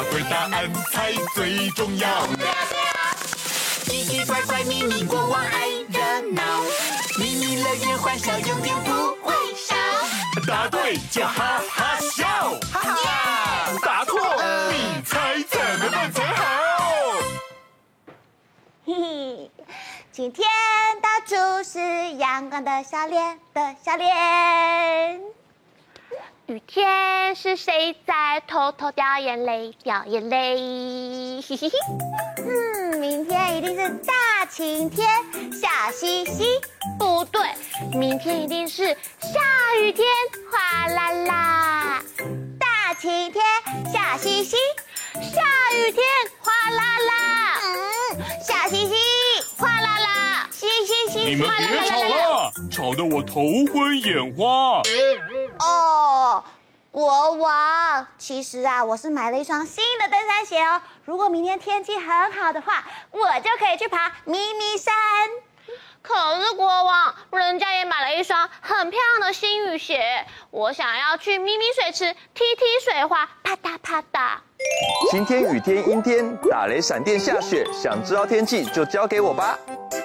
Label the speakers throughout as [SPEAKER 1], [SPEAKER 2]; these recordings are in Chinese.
[SPEAKER 1] 答对答案才最重要。奇奇怪怪咪咪国王爱热闹，咪咪乐园欢笑永远不会少。答对就哈哈笑，哈哈！答错，你猜怎么办才好？
[SPEAKER 2] 嘿嘿，今天到处是阳光的笑脸的笑脸。雨天是谁在偷偷掉眼泪？掉眼泪。嘿嘿嘿。嗯，明天一定是大晴天，笑嘻嘻。不对，明天一定是下雨天，哗啦啦。大晴天，笑嘻嘻。下雨天，哗啦啦。嗯，笑嘻嘻，嘻嘻嘻。
[SPEAKER 3] 你们别吵了，吵得我头昏眼花。
[SPEAKER 2] 哦，国王，其实啊，我是买了一双新的登山鞋哦。如果明天天气很好的话，我就可以去爬咪咪山。可是国王，人家也买了一双很漂亮的新雨鞋，我想要去咪咪水池踢踢水花，啪嗒啪嗒。
[SPEAKER 4] 晴天、雨天、阴天，打雷、闪电、下雪，想知道天气就交给我吧。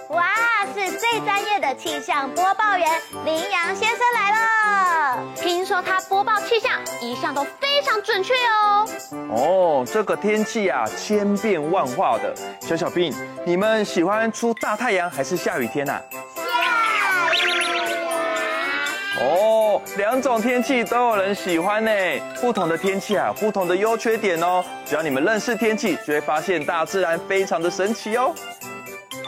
[SPEAKER 2] 哇，是最专业的气象播报员林阳先生来了。听说他播报气象一向都非常准确哦。
[SPEAKER 4] 哦，这个天气啊，千变万化的。小小兵，你们喜欢出大太阳还是下雨天啊？
[SPEAKER 2] 下雨啊。
[SPEAKER 4] 哦，两种天气都有人喜欢呢。不同的天气啊，不同的优缺点哦。只要你们认识天气，就会发现大自然非常的神奇哦。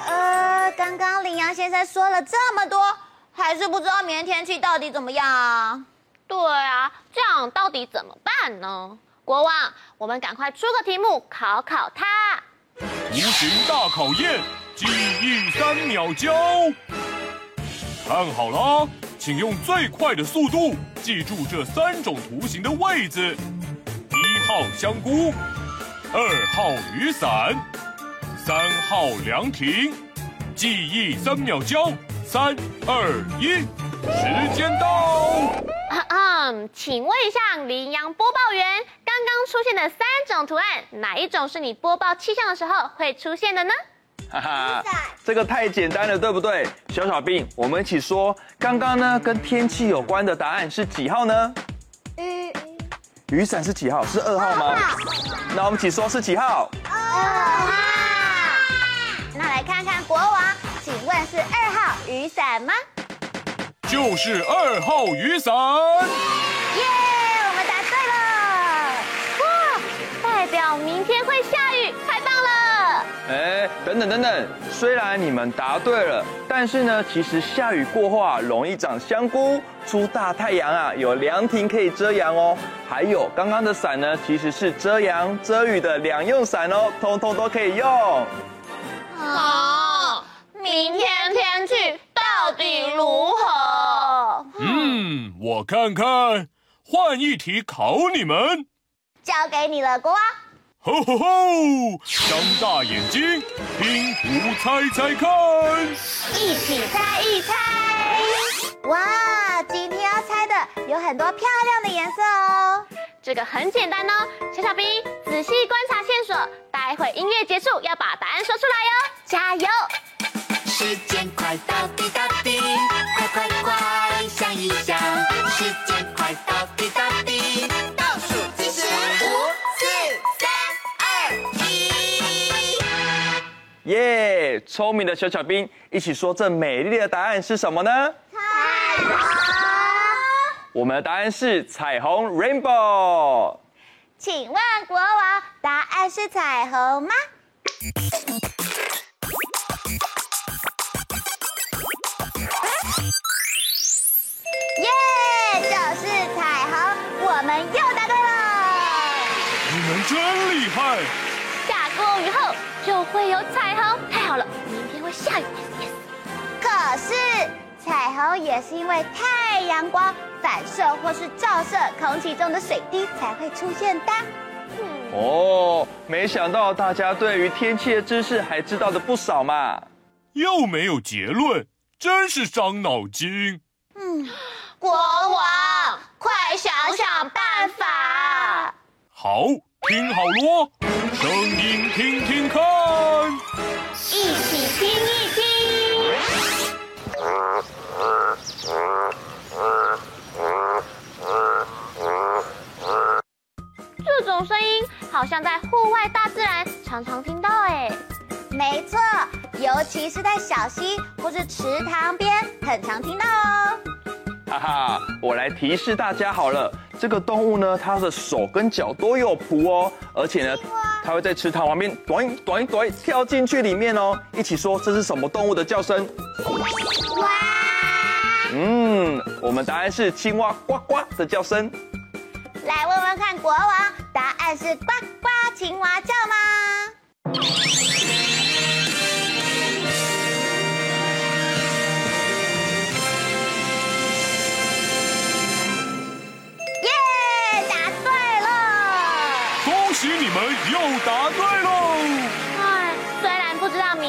[SPEAKER 2] 呃，刚刚羚羊先生说了这么多，还是不知道明天天气到底怎么样啊？对啊，这样到底怎么办呢？国王，我们赶快出个题目考考他。
[SPEAKER 3] 无形大考验，记忆三秒交。看好了，请用最快的速度记住这三种图形的位置：一号香菇，二号雨伞。三号凉亭，记忆三秒交，三二一，时间到。
[SPEAKER 2] 嗯，请问一下羚羊播报员，刚刚出现的三种图案，哪一种是你播报气象的时候会出现的呢？
[SPEAKER 4] 哈哈，这个太简单了，对不对？小小兵，我们一起说，刚刚呢跟天气有关的答案是几号呢？雨雨伞是几号？是二号吗？那我们一起说是几号？
[SPEAKER 2] 二号。那来看看国王，请问是二号雨伞吗？
[SPEAKER 3] 就是二号雨伞。
[SPEAKER 2] 耶，我们答对了！哇，代表明天会下！
[SPEAKER 4] 哎，等等等等，虽然你们答对了，但是呢，其实下雨过后啊，容易长香菇；出大太阳啊，有凉亭可以遮阳哦。还有刚刚的伞呢，其实是遮阳遮雨的两用伞哦，通通都可以用。
[SPEAKER 2] 好，明天天气到底如何？
[SPEAKER 3] 嗯，我看看，换一题考你们。
[SPEAKER 2] 交给你了，国王。
[SPEAKER 3] 吼吼吼！张大眼睛，拼图猜猜看。
[SPEAKER 2] 一起猜一猜。哇，今天要猜的有很多漂亮的颜色哦。这个很简单哦，小小兵仔细观察线索，待会音乐结束要把答案说出来哟，加油！
[SPEAKER 1] 时间快到滴答滴，
[SPEAKER 4] 聪明的小小兵一起说，这美丽的答案是什么呢？彩虹。我们的答案是彩虹 （rainbow）。
[SPEAKER 2] 请问国王，答案是彩虹
[SPEAKER 3] 吗？
[SPEAKER 2] 下雨。可是。彩虹也是因为太阳光反射或是照射空气中的水滴才会出现的。
[SPEAKER 4] 哦，没想到大家对于天气的知识还知道的不少嘛。
[SPEAKER 3] 又没有结论，真是伤脑筋。
[SPEAKER 2] 嗯，国王，快想想办法。
[SPEAKER 3] 好，听好咯，声音听听看，
[SPEAKER 2] 一起听一听。这种声音好像在户外大自然常常听到哎。没错，尤其是在小溪或是池塘边，很常听到哦。
[SPEAKER 4] 哈哈，我来提示大家好了，这个动物呢，它的手跟脚都有蹼哦，而且呢，它会在池塘旁边短短短跳进去里面哦。一起说，这是什么动物的叫声？
[SPEAKER 2] 哇！
[SPEAKER 4] 嗯，我们答案是青蛙呱呱的叫声。
[SPEAKER 2] 来问问看，国王，答案是呱呱青蛙叫吗？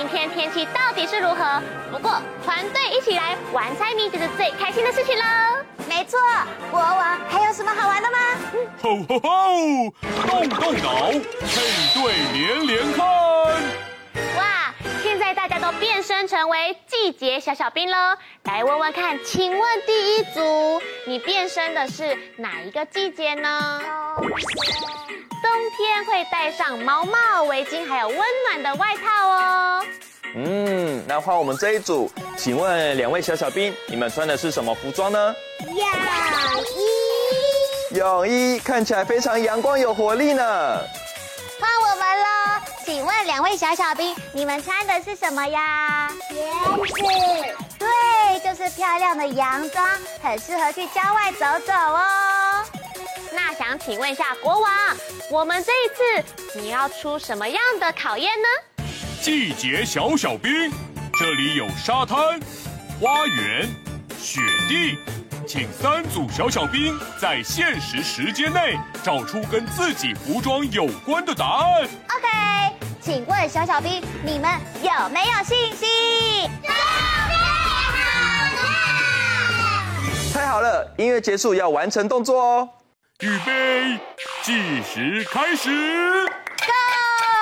[SPEAKER 2] 天天气到底是如何，不过团队一起来玩猜谜就是最开心的事情喽。没错，国王还有什么好玩的吗？
[SPEAKER 3] 吼吼吼！动动脑，配对连连看。
[SPEAKER 2] 哇，现在大家都变身成为季节小小兵喽。来问问看，请问第一组，你变身的是哪一个季节呢？冬天会戴上毛帽、围巾，还有温暖的外套哦。
[SPEAKER 4] 嗯，那换我们这一组，请问两位小小兵，你们穿的是什么服装呢？
[SPEAKER 2] 泳衣。
[SPEAKER 4] 泳衣看起来非常阳光有活力呢。
[SPEAKER 2] 换我们了，请问两位小小兵，你们穿的是什么呀？鞋子。对，就是漂亮的洋装，很适合去郊外走走哦。那想请问一下国王，我们这一次你要出什么样的考验呢？
[SPEAKER 3] 季节小小兵，这里有沙滩、花园、雪地，请三组小小兵在限时时间内找出跟自己服装有关的答案。
[SPEAKER 2] OK，请问小小兵，你们有没有信心？准备好了！
[SPEAKER 4] 太好了，音乐结束要完成动作哦。
[SPEAKER 3] 预备，计时开始。
[SPEAKER 2] Go！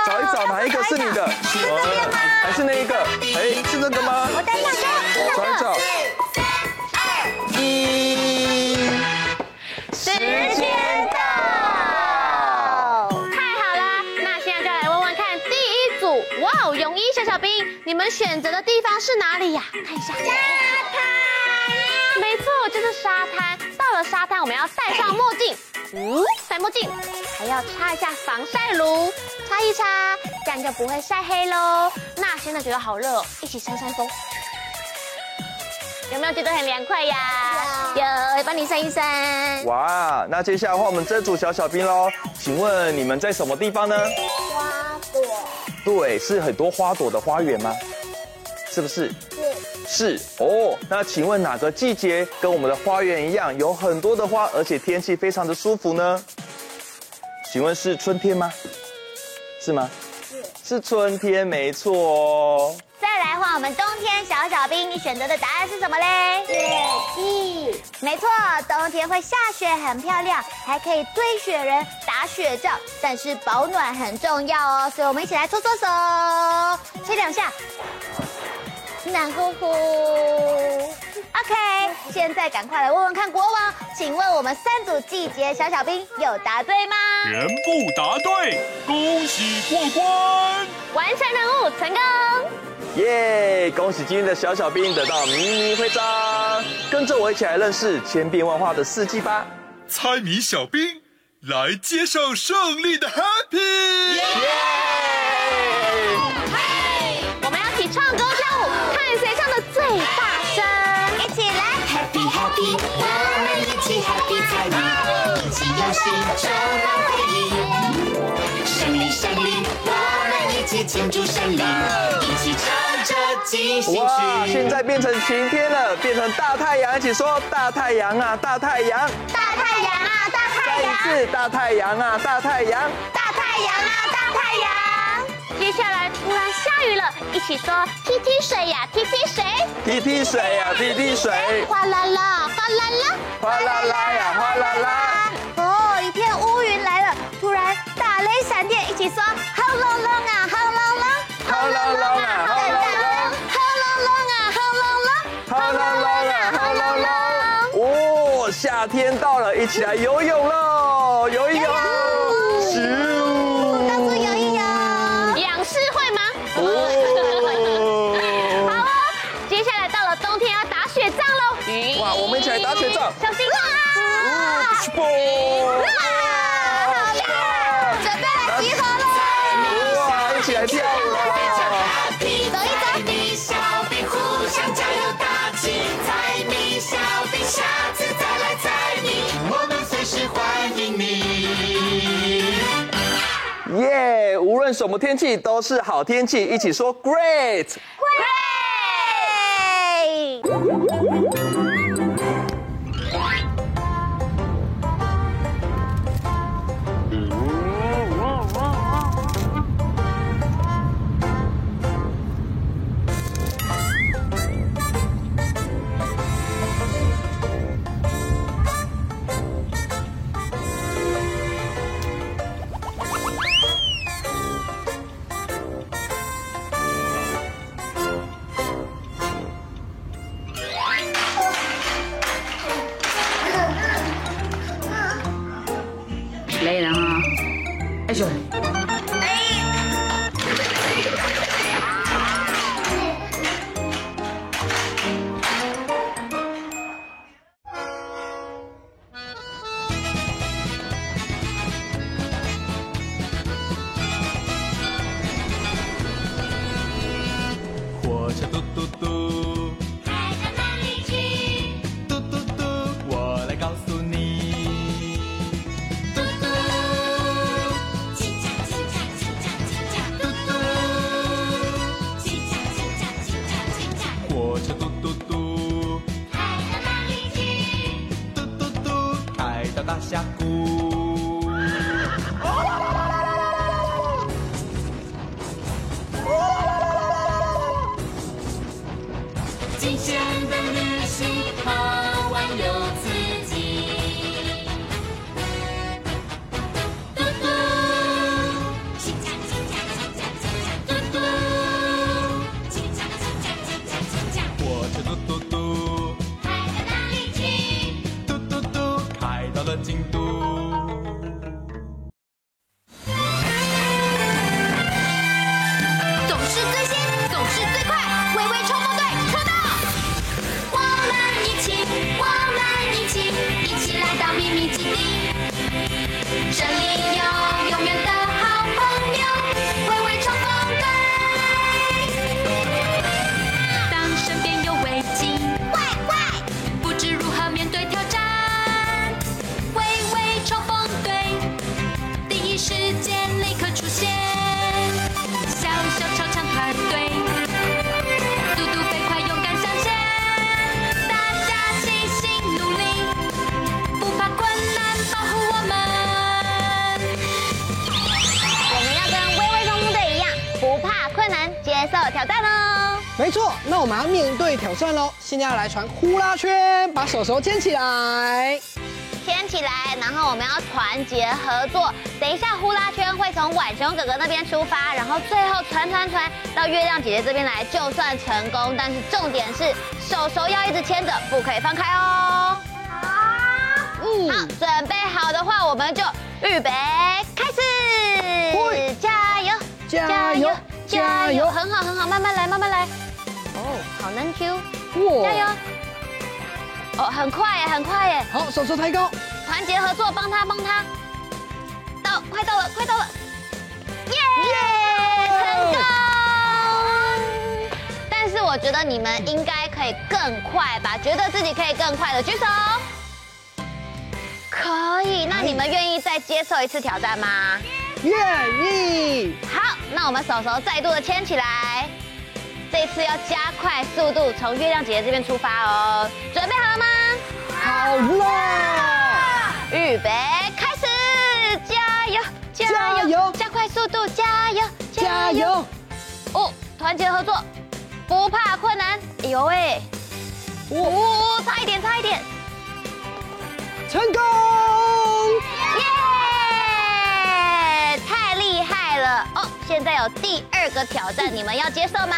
[SPEAKER 4] 找一找哪一个是你的？
[SPEAKER 2] 是这个吗？
[SPEAKER 4] 还是那一个？哎，是这个吗？
[SPEAKER 2] 我等一下，
[SPEAKER 4] 找一找。
[SPEAKER 2] 一，时间到！太好了，那现在就来问问看，第一组，哇哦，泳衣小小兵，你们选择的地方是哪里呀？看一下。沙滩。没错，就是沙滩。到了沙滩，我们要戴上墨镜。嗯，戴墨镜，还要擦一下防晒乳，擦一擦，这样就不会晒黑喽。那现在觉得好热，一起扇扇风，有没有觉得很凉快呀？有，有，帮你扇一扇。
[SPEAKER 4] 哇，那接下来换我们这组小小兵喽，请问你们在什么地方呢？
[SPEAKER 2] 花朵。
[SPEAKER 4] 对，是很多花朵的花园吗？是不是？是哦，那请问哪个季节跟我们的花园一样，有很多的花，而且天气非常的舒服呢？请问是春天吗？是吗？是，是春天，没错哦。
[SPEAKER 2] 我们冬天小小兵，你选择的答案是什么嘞？雪地。没错，冬天会下雪，很漂亮，还可以堆雪人、打雪仗，但是保暖很重要哦，所以我们一起来搓搓手，吹两下。暖乎乎，OK，现在赶快来问问看国王，请问我们三组季节小小兵有答对吗？
[SPEAKER 3] 全部答对，恭喜过关，
[SPEAKER 2] 完成任务成功，
[SPEAKER 4] 耶！恭喜今天的小小兵得到迷你徽章，跟着我一起来认识千变万化的四季吧。
[SPEAKER 1] 猜谜小兵来接受胜利的 Happy，
[SPEAKER 2] 耶！嘿，我们要一起唱歌跳舞，看谁唱的。最大声，一起来！Happy Happy，我们一起 Happy 猜谜，一起游戏充满回忆。起庆祝胜利，一起唱。
[SPEAKER 1] 着进行曲。
[SPEAKER 4] 哇，现在变成晴天了，变成大太阳，一起说大太阳啊，大太阳，
[SPEAKER 2] 大太阳啊，大太阳。
[SPEAKER 4] 再一次大太阳啊，大太阳，
[SPEAKER 2] 大太阳啊，大太阳。接下来突然下雨了，一起说踢踢水呀，踢踢水，
[SPEAKER 4] 踢踢水呀，踢踢水，
[SPEAKER 2] 哗啦啦，哗啦啦，
[SPEAKER 4] 哗啦啦呀，哗啦啦。
[SPEAKER 2] 哦，一片乌云来了，突然打雷闪电，一起
[SPEAKER 4] 说轰到了，一起来游泳喽，游一游，咻，
[SPEAKER 2] 到处游一游。仰视会吗？
[SPEAKER 4] 哦，
[SPEAKER 2] 好哦，接下来到了冬天要打雪仗喽。
[SPEAKER 4] 哇，我们一起来打雪仗，
[SPEAKER 2] 小心啊！
[SPEAKER 4] 啵，
[SPEAKER 2] 好啦，准备来集合喽！
[SPEAKER 4] 哇，一起来跳舞啊！
[SPEAKER 2] 走一走
[SPEAKER 1] 财迷小兵互相加油打气，财迷小兵下次再来猜谜，我们随时欢迎你。
[SPEAKER 4] 耶！无论什么天气都是好天气，一起说 great。
[SPEAKER 5] 挑
[SPEAKER 2] 战喽。
[SPEAKER 6] 没错，那我们要面对挑战喽。现在要来传呼啦圈，把手手牵起来。
[SPEAKER 2] 牵起来，然后我们要团结合作。等一下，呼啦圈会从晚熊哥哥那边出发，然后最后传传传到月亮姐姐这边来，就算成功。但是重点是手手要一直牵着，不可以放开哦。好，嗯，好，准备好的话，我们就预备开始
[SPEAKER 6] 会，
[SPEAKER 2] 加油，
[SPEAKER 6] 加油，加油！
[SPEAKER 2] 很好，很好，慢慢来，慢慢来。哦，好难 Q，
[SPEAKER 6] 哇
[SPEAKER 2] 加油！哦，很快耶，很快耶。
[SPEAKER 6] 好，手手抬高。
[SPEAKER 2] 团结合作，帮他帮他，到快到了，快到了，耶、成功！但是我觉得你们应该可以更快吧？觉得自己可以更快的举手。可以，那你们愿意再接受一次挑战吗？
[SPEAKER 6] 愿意。
[SPEAKER 2] 好，那我们手手再度的牵起来，这次要加快速度，从月亮姐姐这边出发哦。准备好了吗？
[SPEAKER 6] 好了，
[SPEAKER 2] 预备，开始，加油，
[SPEAKER 6] 加油，
[SPEAKER 2] 加快速度，加油，
[SPEAKER 6] 加油！
[SPEAKER 2] 哦，团结合作，不怕困难。哎呦喂，哦，差一点，差一点，
[SPEAKER 6] 成功！
[SPEAKER 2] 了哦！现在有第二个挑战，你们要接受吗？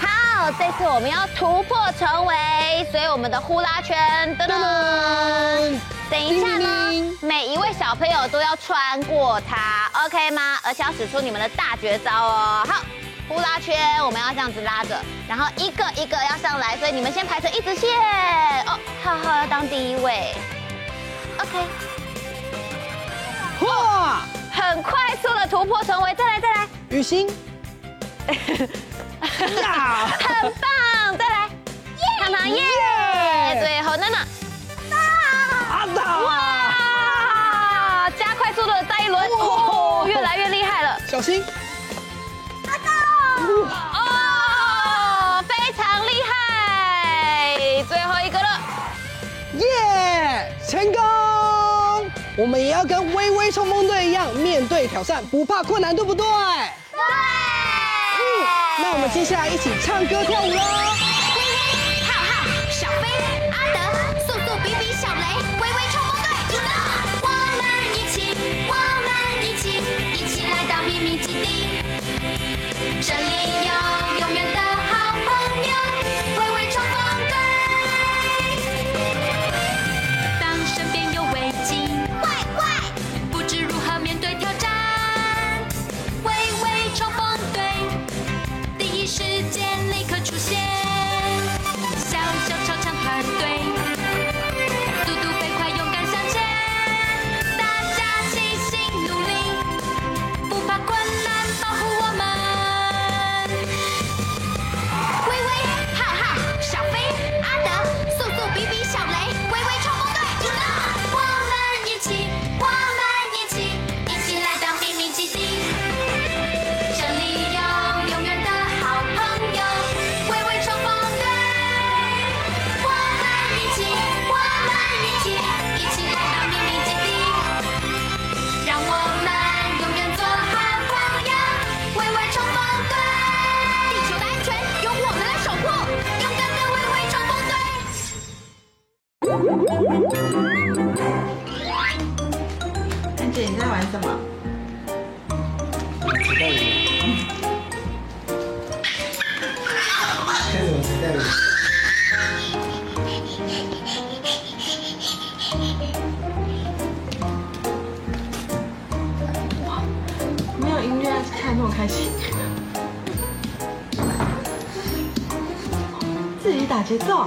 [SPEAKER 2] 好，这次我们要突破重围，所以我们的呼啦圈，噔噔，等一下呢，每一位小朋友都要穿过它，OK 吗？而且要使出你们的大绝招哦。好，呼啦圈我们要这样子拉着，然后一个一个要上来，所以你们先排成一直线。哦，浩浩要当第一位，OK。哇，很快速的突破重围，再来再来，
[SPEAKER 6] 雨欣。
[SPEAKER 2] 呀，很棒！再来，糖糖耶！最后娜娜，哇！加快速度的再一轮，哦，越来越厉害了。
[SPEAKER 6] 小心，
[SPEAKER 2] 阿达，哦，非常厉害！最后一个了，
[SPEAKER 6] 耶，成功！我们也要跟微微冲锋队一样，面对挑战不怕困难，对不对？对那我们接下来一起唱歌跳舞喽！
[SPEAKER 5] 微微、浩
[SPEAKER 7] 看
[SPEAKER 8] 那么开心，自己打节奏。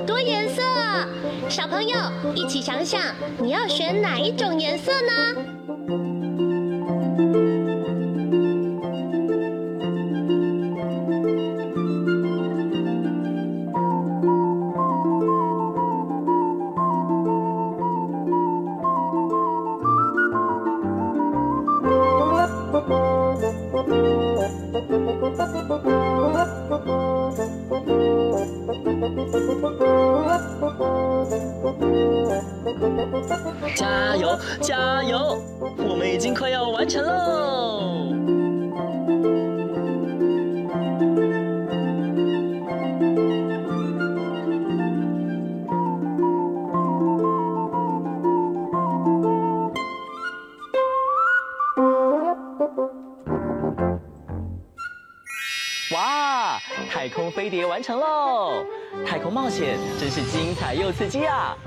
[SPEAKER 9] 多颜色！小朋友一起想想，你要选哪一种颜色呢？
[SPEAKER 10] 加油，加油！我们已经快要完成喽。太空飞碟完成喽！太空冒险真是精彩又刺激啊！